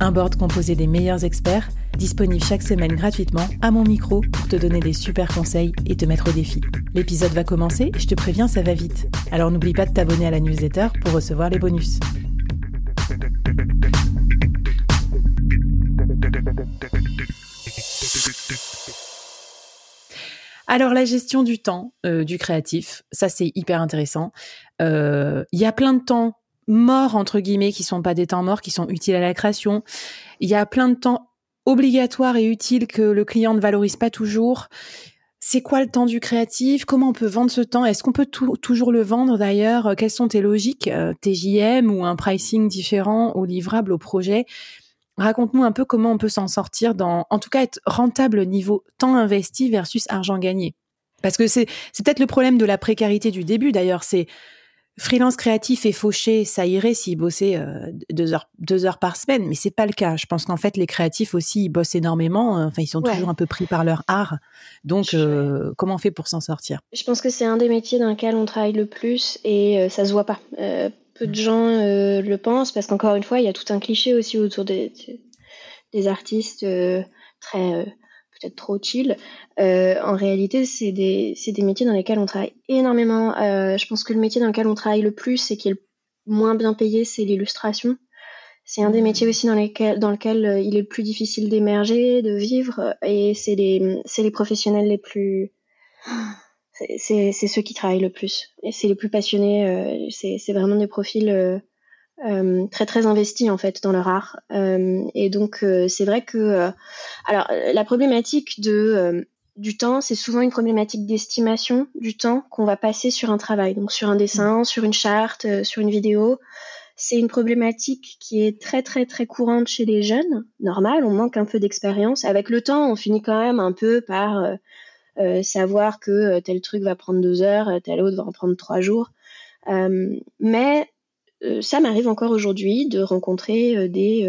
Un board composé des meilleurs experts, disponible chaque semaine gratuitement à mon micro pour te donner des super conseils et te mettre au défi. L'épisode va commencer je te préviens, ça va vite. Alors n'oublie pas de t'abonner à la newsletter pour recevoir les bonus. Alors la gestion du temps euh, du créatif, ça c'est hyper intéressant. Euh, il y a plein de temps morts entre guillemets qui sont pas des temps morts, qui sont utiles à la création. Il y a plein de temps obligatoires et utiles que le client ne valorise pas toujours. C'est quoi le temps du créatif? Comment on peut vendre ce temps? Est-ce qu'on peut toujours le vendre d'ailleurs? Quelles sont tes logiques euh, TJM ou un pricing différent au livrable, au projet? Raconte-nous un peu comment on peut s'en sortir dans, en tout cas, être rentable niveau temps investi versus argent gagné. Parce que c'est, peut-être le problème de la précarité du début d'ailleurs. C'est freelance créatif et fauché, ça irait s'ils bossaient euh, deux, heures, deux heures par semaine, mais c'est pas le cas. Je pense qu'en fait, les créatifs aussi, ils bossent énormément. Enfin, ils sont toujours un peu pris par leur art. Donc, euh, comment on fait pour s'en sortir? Je pense que c'est un des métiers dans lequel on travaille le plus et euh, ça se voit pas peu de gens euh, le pensent parce qu'encore une fois, il y a tout un cliché aussi autour des, des artistes euh, très euh, peut-être trop chill. en réalité, c'est des, des, métiers dans lesquels on travaille énormément. je pense que le métier dans lequel on travaille le plus et qui est le moins bien payé, c'est l'illustration. C'est un des mmh. métiers aussi dans, lesquels, dans lequel il est le plus difficile d'émerger, de vivre, et c'est les, les professionnels les plus c'est ceux qui travaillent le plus. Et c'est les plus passionnés. Euh, c'est vraiment des profils euh, euh, très très investis en fait dans leur art. et donc c'est vrai que alors la problématique de du temps, c'est souvent une problématique d'estimation du temps qu'on va passer sur un travail, donc sur un dessin, sur une charte, sur une vidéo. C'est une problématique qui est très très très courante chez les jeunes. Normal, on manque un peu d'expérience. Avec le temps, on finit quand même un peu par euh, savoir que euh, tel truc va prendre deux heures, euh, tel autre va en prendre trois jours. mais ça m'arrive encore aujourd'hui de rencontrer des,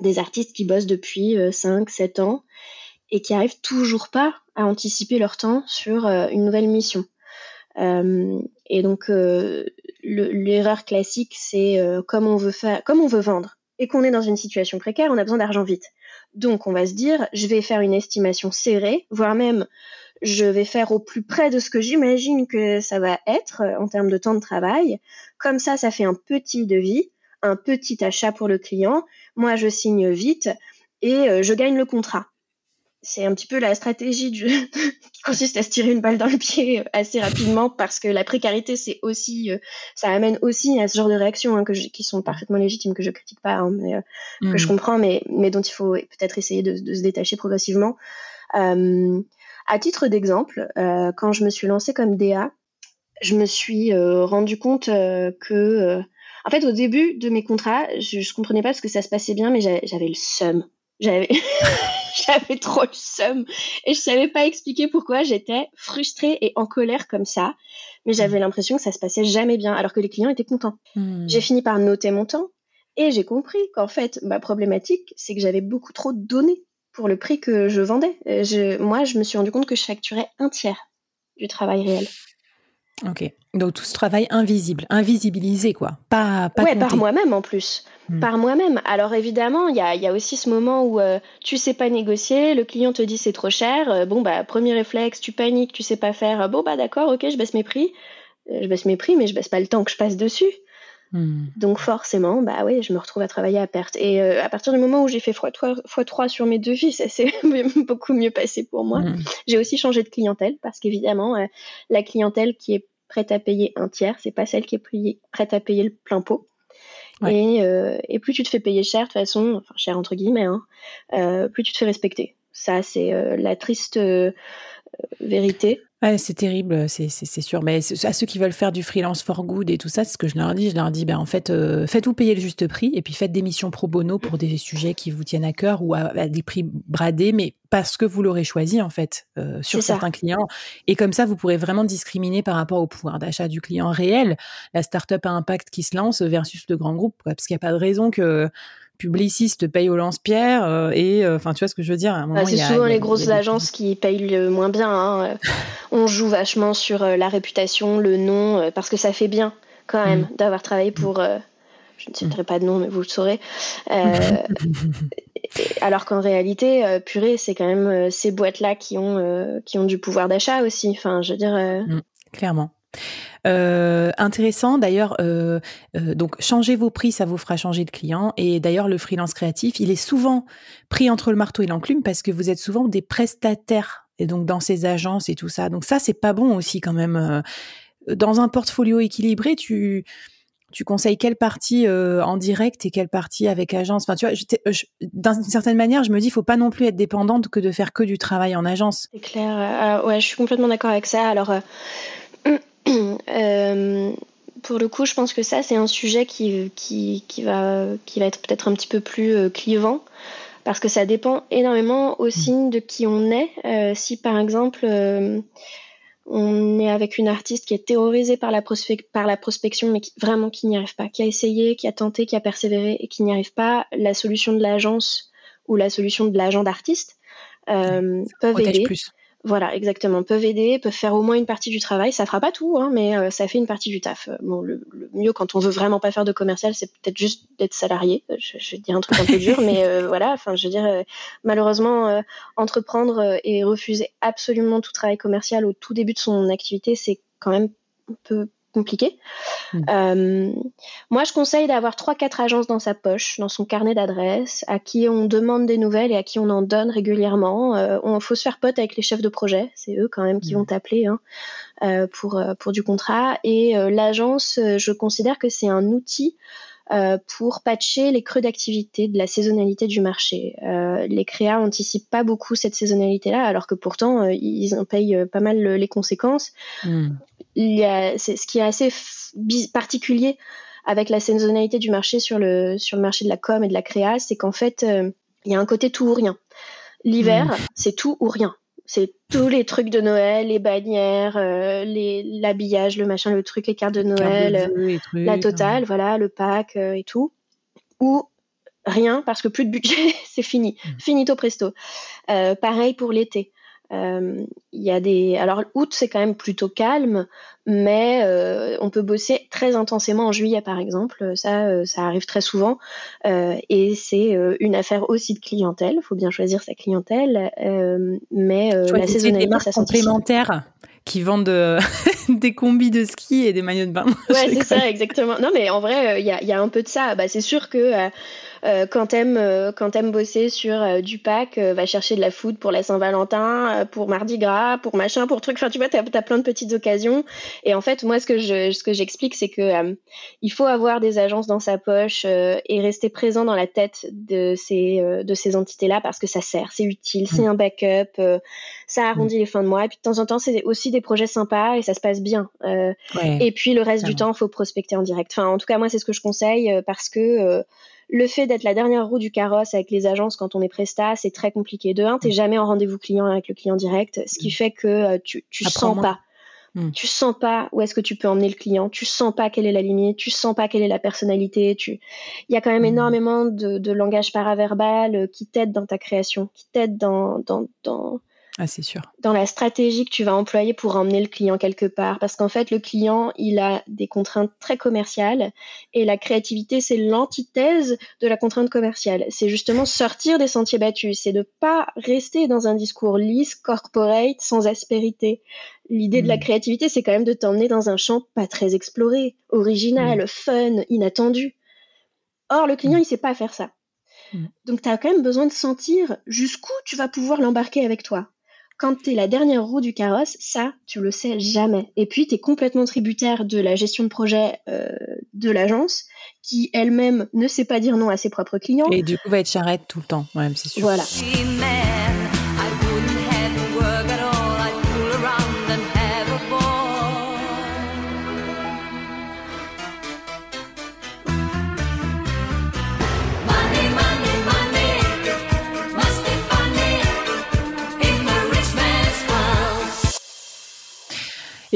des artistes qui bossent depuis 5, 7 ans et qui arrivent toujours pas à anticiper leur temps sur une nouvelle mission. et donc l'erreur classique, c'est comme on veut vendre et qu'on est dans une situation précaire, on a besoin d'argent vite. Donc on va se dire, je vais faire une estimation serrée, voire même je vais faire au plus près de ce que j'imagine que ça va être euh, en termes de temps de travail. Comme ça, ça fait un petit devis, un petit achat pour le client. Moi, je signe vite et euh, je gagne le contrat. C'est un petit peu la stratégie du... qui consiste à se tirer une balle dans le pied euh, assez rapidement parce que la précarité, c'est aussi, ça amène aussi à ce genre de réactions hein, que qui sont parfaitement légitimes, que je critique pas, hein, mais que je mmh. comprends, mais, mais dont il faut peut-être essayer de, se détacher progressivement. À titre d'exemple, euh, quand je me suis lancée comme DA, je me suis euh, rendu compte euh, que, en fait, au début de mes contrats, je, ne comprenais pas parce que ça se passait bien, mais j'avais le seum. J'avais, j'avais trop le seum et je savais pas expliquer pourquoi j'étais frustrée et en colère comme ça. Mais j'avais l'impression que ça se passait jamais bien, alors que les clients étaient contents. Hmm. J'ai fini par noter mon temps et j'ai compris qu'en fait, ma problématique, c'est que j'avais beaucoup trop donné pour le prix que je vendais. Je, moi, je me suis rendu compte que je facturais un tiers du travail réel. Ok. Donc tout ce travail invisible, invisibilisé, quoi. Pas, pas ouais, par moi-même en plus. Hmm. Par moi-même. Alors évidemment, il y a, y a, aussi ce moment où euh, tu sais pas négocier, le client te dit c'est trop cher. Euh, bon, bah, premier réflexe, tu paniques, tu sais pas faire. bon, bah, d'accord, ok, je baisse mes prix. Euh, je baisse mes prix, mais je baisse pas le temps que je passe dessus. Hmm. Donc forcément, bah oui, je me retrouve à travailler à perte. Et euh, à partir du moment où j'ai fait x3, sur mes devis, ça s'est beaucoup mieux passé pour moi. Hmm. J'ai aussi changé de clientèle parce qu'évidemment, euh, la clientèle qui est prête à payer un tiers, c'est pas celle qui est prête à payer le plein pot. Euh, et, plus tu te fais payer cher, de toute façon, enfin cher entre guillemets, hein, plus tu te fais respecter. Ça, c'est la triste vérité c'est terrible, c'est sûr. Mais à ceux qui veulent faire du freelance for good et tout ça, c'est ce que je leur dis. Je leur dis, ben, en fait, euh, faites-vous payer le juste prix et puis faites des missions pro bono pour des sujets qui vous tiennent à cœur ou à, des prix bradés, mais parce que vous l'aurez choisi, en fait, euh, sur certains clients. Et comme ça, vous pourrez vraiment discriminer par rapport au pouvoir d'achat du client réel, la start-up à impact qui se lance versus le grand groupe. Parce qu'il n'y a pas de raison que publiciste paye au lance-pierre euh, et euh, enfin tu vois ce que je veux dire ah, c'est souvent les grosses agences qui payent le moins bien hein. on joue vachement sur euh, la réputation le nom parce que ça fait bien quand même mm. d'avoir travaillé pour je ne citerai pas de nom mais vous le saurez alors qu'en réalité purée c'est quand même ces boîtes là qui ont qui ont du pouvoir d'achat aussi enfin je veux dire mm, clairement euh, intéressant d'ailleurs, euh, euh, donc changer vos prix, ça vous fera changer de client. Et d'ailleurs, le freelance créatif, il est souvent pris entre le marteau et l'enclume parce que vous êtes souvent des prestataires et donc dans ces agences et tout ça. Donc ça, c'est pas bon aussi quand même. Dans un portfolio équilibré, tu tu conseilles quelle partie en direct et quelle partie avec agence? Enfin, tu vois, d'une certaine manière, je me dis, faut pas non plus être dépendante que de faire que du travail en agence. C'est clair. ouais, je suis complètement d'accord avec ça. Alors, pour le coup, je pense que ça, c'est un sujet qui, qui, qui, va, qui va être peut-être un petit peu plus euh, clivant, parce que ça dépend énormément aussi mm. de qui on est. Euh, si par exemple, on est avec une artiste qui est terrorisée par la, par la prospection, mais vraiment qui n'y arrive pas, qui a essayé, qui a tenté, qui a persévéré et qui n'y arrive pas, la solution de l'agence ou la solution de l'agent d'artiste peuvent aider. Plus. Voilà, exactement. Peuvent aider, peuvent faire au moins une partie du travail. Ça fera pas tout, hein, mais euh, ça fait une partie du taf. Euh, bon, le, mieux quand on veut vraiment pas faire de commercial, c'est peut-être juste d'être salarié. Euh, je, je, vais dire un truc un peu dur, mais voilà. Enfin, je veux dire, malheureusement, entreprendre et refuser absolument tout travail commercial au tout début de son activité, c'est quand même un peu compliqué. Mm. Euh, moi, je conseille d'avoir 3-4 agences dans sa poche, dans son carnet d'adresses, à qui on demande des nouvelles et à qui on en donne régulièrement. Il euh, faut se faire pote avec les chefs de projet, c'est eux quand même qui mm. vont t'appeler hein, euh, pour, pour du contrat. Et l'agence, je considère que c'est un outil pour patcher les creux d'activité, de la saisonnalité du marché. les créas anticipent pas beaucoup cette saisonnalité-là, alors que pourtant ils en payent pas mal les conséquences. Mm il y a, c'est, ce qui est assez particulier avec la saisonnalité du marché sur le, sur le marché de la com et de la créa, c'est qu'en fait, euh, il y a un côté tout ou rien. L'hiver, hmm. c'est tout ou rien. C'est tous les trucs de Noël, les bannières, euh, l'habillage, le machin, le truc, les cartes de Noël, la totale, voilà, le pack euh, et tout. Ou rien parce que plus de budget, c'est fini, hmm. finito presto. pareil pour l'été. Euh, il y a des. Alors, août, c'est quand même plutôt calme, mais euh, on peut bosser très intensément en juillet, par exemple. Ça, euh, ça arrive très souvent. et c'est une affaire aussi de clientèle. Il faut bien choisir sa clientèle. mais la saisonnalité, des ça complémentaires qui vendent des combis de ski et des maillots de bain. Ouais, c'est ça, exactement. Non, mais en vrai, il y a, y, a, un peu de ça. Bah, c'est sûr que euh, quand t'aimes euh, quand t'aimes bosser sur euh, du pack, va chercher de la food pour la Saint-Valentin, pour Mardi Gras, pour machin, pour truc. Enfin, tu vois, t'as as plein de petites occasions. Et en fait, moi, ce que je ce que j'explique, c'est que il faut avoir des agences dans sa poche et rester présent dans la tête de ces de ces entités-là parce que ça sert, c'est utile, c'est mm. un backup, ça arrondit mm. les fins de mois. Et puis de temps en temps, c'est aussi des projets sympas et ça se passe bien. Et puis le reste du temps, faut prospecter en direct. Enfin, en tout cas, moi, c'est ce que je conseille parce que le fait d'être la dernière roue du carrosse avec les agences quand on est presta, c'est très compliqué. De un, t'es mm. jamais en rendez-vous client avec le client direct, ce qui mm. fait que euh, tu, tu sens pas. Mm. Tu sens pas où est-ce que tu peux emmener le client, tu sens pas quelle est la limite, tu sens pas quelle est la personnalité. Tu... Il y a quand même énormément de, langage paraverbal euh, qui t'aide dans ta création, qui t'aide dans, dans, dans, ah, c'est sûr. Dans la stratégie que tu vas employer pour emmener le client quelque part. Parce qu'en fait, le client, il a des contraintes très commerciales et la créativité, c'est l'antithèse de la contrainte commerciale. C'est justement sortir des sentiers battus. C'est de pas rester dans un discours lisse, corporate, sans aspérité. L'idée de la mm. créativité, c'est quand même de t'emmener dans un champ pas très exploré, original, mm. fun, inattendu. Or, le client, mm. il sait pas faire ça. Donc, tu as quand même besoin de sentir jusqu'où tu vas pouvoir l'embarquer avec toi quand tu es la dernière roue du carrosse, ça, tu le sais jamais. Et puis, tu es complètement tributaire de la gestion de projet euh, de l'agence, qui elle-même ne sait pas dire non à ses propres clients. Et du coup, va être charrette tout le temps, ouais, c'est sûr. Voilà.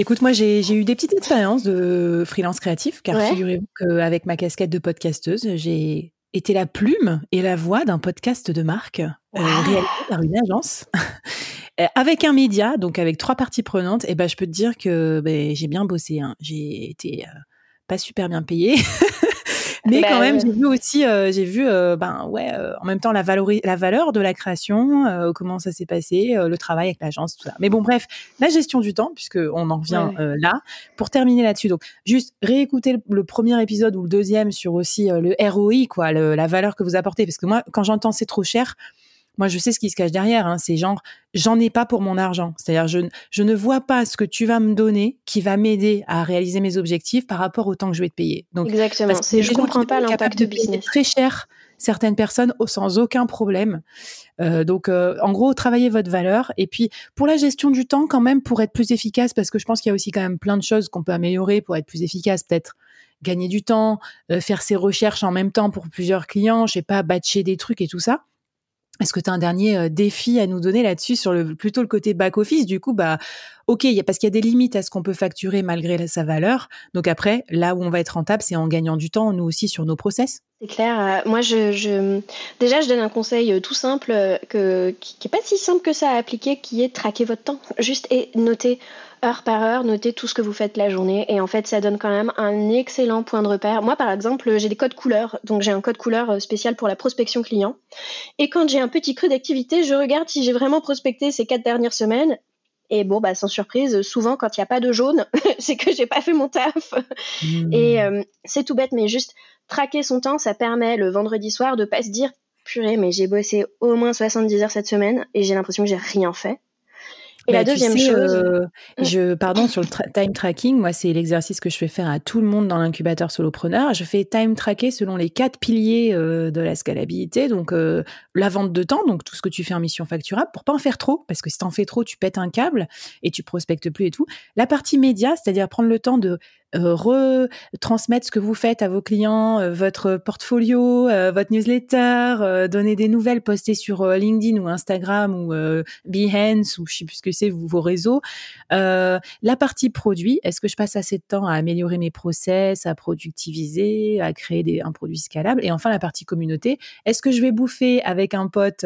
Écoute, moi, j'ai eu des petites expériences de freelance créatif, car figurez-vous qu'avec ma casquette de podcasteuse, j'ai été la plume et la voix d'un podcast de marque euh, réalisé par une agence. avec un média, donc avec trois parties prenantes, et ben je peux te dire que ben, j'ai bien bossé. Hein. J'ai été euh, pas super bien payée. Mais quand bah, même, j'ai vu aussi, euh, j'ai vu, euh, ben ouais, euh, en même temps la, la valeur de la création, comment ça s'est passé, le travail avec l'agence, tout ça. Mais bon, bref, la gestion du temps, puisque on en revient là. Pour terminer là-dessus, donc juste réécouter le, premier épisode ou le deuxième sur aussi le ROI, quoi, la valeur que vous apportez, parce que moi, quand j'entends c'est trop cher, moi, je sais ce qui se cache derrière. Hein. C'est genre, j'en ai pas pour mon argent. C'est-à-dire, je, je ne vois pas ce que tu vas me donner qui va m'aider à réaliser mes objectifs par rapport au temps que je vais te payer. Donc, Exactement. C'est, je comprends pas l'impact de business. Très cher certaines personnes sans aucun problème. Euh, donc, euh, en gros, travaillez votre valeur. Et puis, pour la gestion du temps, quand même, pour être plus efficace, parce que je pense qu'il y a aussi quand même plein de choses qu'on peut améliorer pour être plus efficace, peut-être gagner du temps, euh, faire ses recherches en même temps pour plusieurs clients, je sais pas, batcher des trucs et tout ça. Est-ce que tu as un dernier euh, défi à nous donner là-dessus sur le plutôt le côté back office? Du coup, bah ok, parce qu'il y a des limites à ce qu'on peut facturer malgré sa valeur. Donc après, là où on va être rentable, c'est en gagnant du temps, nous aussi sur nos process. C'est clair. Euh, moi, je, je, déjà, je donne un conseil euh, tout simple que qui, qui est pas si simple que ça à appliquer, qui est de traquer votre temps, juste et noter heure par heure, notez tout ce que vous faites la journée. Et en fait, ça donne quand même un excellent point de repère. Moi, par exemple, j'ai des codes couleurs. Donc, j'ai un code couleur euh, spécial pour la prospection client. Et quand j'ai un petit creux d'activité, je regarde si j'ai vraiment prospecté ces quatre dernières semaines. Et bon, bah, sans surprise, souvent, quand il n'y a pas de jaune, c'est que j'ai pas fait mon taf. Mmh. Et euh, c'est tout bête, mais juste traquer son temps, ça permet le vendredi soir de pas se dire purée, mais j'ai bossé au moins 70 heures cette semaine et j'ai l'impression que j'ai rien fait. Et la bah, deuxième chose. Euh, mmh. je, pardon, sur le time tracking, moi, c'est l'exercice que je fais faire à tout le monde dans l'incubateur solopreneur. Je fais time tracker selon les quatre piliers euh, de la scalabilité. Donc, euh, la vente de temps, donc tout ce que tu fais en mission facturable, pour pas en faire trop, parce que si t'en fais trop, tu pètes un câble et tu prospectes plus et tout. La partie média, c'est-à-dire prendre le temps de retransmettre ce que vous faites à vos clients, euh, votre portfolio, euh, votre newsletter, donner des nouvelles, poster sur LinkedIn ou Instagram ou Behance ou je sais plus ce que c'est, vos réseaux. la partie produit, est-ce que je passe assez de temps à améliorer mes process, à productiviser, à créer des, un produit scalable? Et enfin, la partie communauté, est-ce que je vais bouffer avec un pote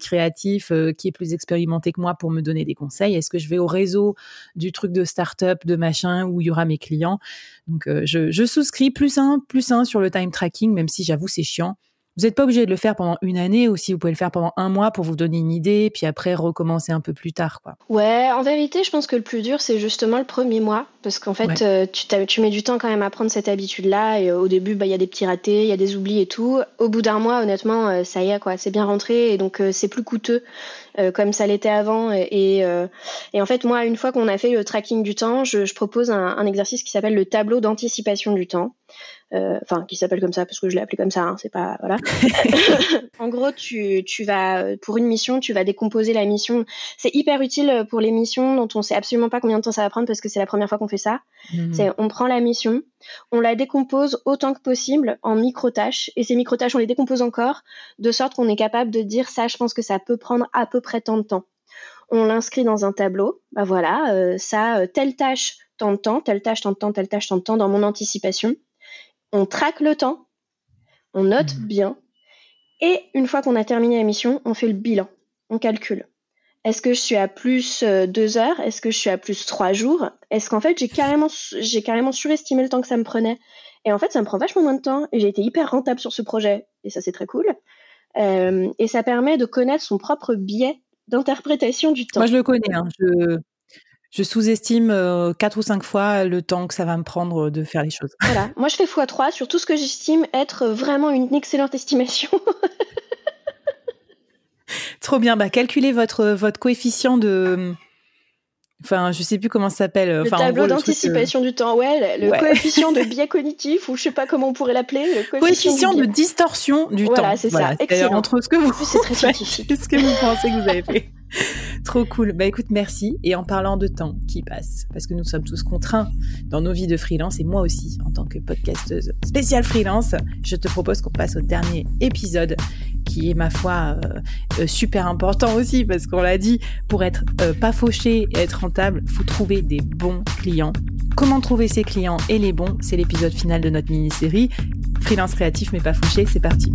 créatif qui est plus expérimenté que moi pour me donner des conseils? Est-ce que je vais au réseau du truc de start-up, de machin, où il y aura mes clients? Donc, euh, je, souscris plus un, plus un sur le time tracking, même si j'avoue, c'est chiant. Vous n'êtes pas obligé de le faire pendant une année aussi, vous pouvez le faire pendant un mois pour vous donner une idée, puis après recommencer un peu plus tard. Quoi. Ouais, en vérité, je pense que le plus dur, c'est justement le premier mois, parce qu'en fait, euh, tu, tu, mets du temps quand même à prendre cette habitude-là, et euh, au début, bah, il y a des petits ratés, il y a des oublis et tout. Au bout d'un mois, honnêtement, ça y est, quoi, c'est bien rentré, et donc c'est plus coûteux. comme ça l'était avant. Et, et, en fait, moi, une fois qu'on a fait le tracking du temps, je, je propose un, un exercice qui s'appelle le tableau d'anticipation du temps. Euh, enfin qui s'appelle comme ça parce que je l'ai appelé comme ça, hein, c'est pas voilà. en gros, tu, tu vas pour une mission, tu vas décomposer la mission. C'est hyper utile pour les missions dont on sait absolument pas combien de temps ça va prendre parce que c'est la première fois qu'on fait ça. Mmh. C'est on prend la mission, on la décompose autant que possible en micro tâches et ces micro tâches on les décompose encore de sorte qu'on est capable de dire ça, je pense que ça peut prendre à peu près tant de temps. On l'inscrit dans un tableau. Bah voilà, euh, ça euh, telle tâche tant de temps, telle tâche tant de temps, telle tâche tant de temps dans mon anticipation on traque le temps, on note mmh. bien, et une fois qu'on a terminé la mission, on fait le bilan, on calcule. Est-ce que je suis à plus euh, deux heures? Est-ce que je suis à plus trois jours? Est-ce qu'en fait j'ai carrément, j'ai carrément surestimé le temps que ça me prenait? Et en fait, ça me prend vachement moins de temps et j'ai été hyper rentable sur ce projet. Et ça, c'est très cool. Euh, et ça permet de connaître son propre biais d'interprétation du temps. Moi, je le connais. Hein. Je, je sous-estime euh, quatre ou cinq fois le temps que ça va me prendre de faire les choses. Voilà, moi je fais x3 sur tout ce que j'estime être vraiment une excellente estimation. Trop bien. Bah, calculez votre, votre coefficient de. Enfin, je sais plus comment ça s'appelle. Le tableau d'anticipation du temps, ouais, le, coefficient de biais cognitif, ou je sais pas comment on pourrait l'appeler. Le coefficient, de distorsion du temps. Voilà, c'est ça. Excellent. Entre ce que vous, c'est très scientifique. ce que vous pensez que vous avez fait. Trop cool. Bah écoute, merci. Et en parlant de temps qui passe, parce que nous sommes tous contraints dans nos vies de freelance, et moi aussi, en tant que podcasteuse spéciale freelance, je te propose qu'on passe au dernier épisode, qui est ma foi euh, euh, super important aussi, parce qu'on l'a dit, pour être euh, pas fauché et être rentable, faut trouver des bons clients. Comment trouver ces clients et les bons, c'est l'épisode final de notre mini-série. Freelance créatif mais pas fauché, c'est parti.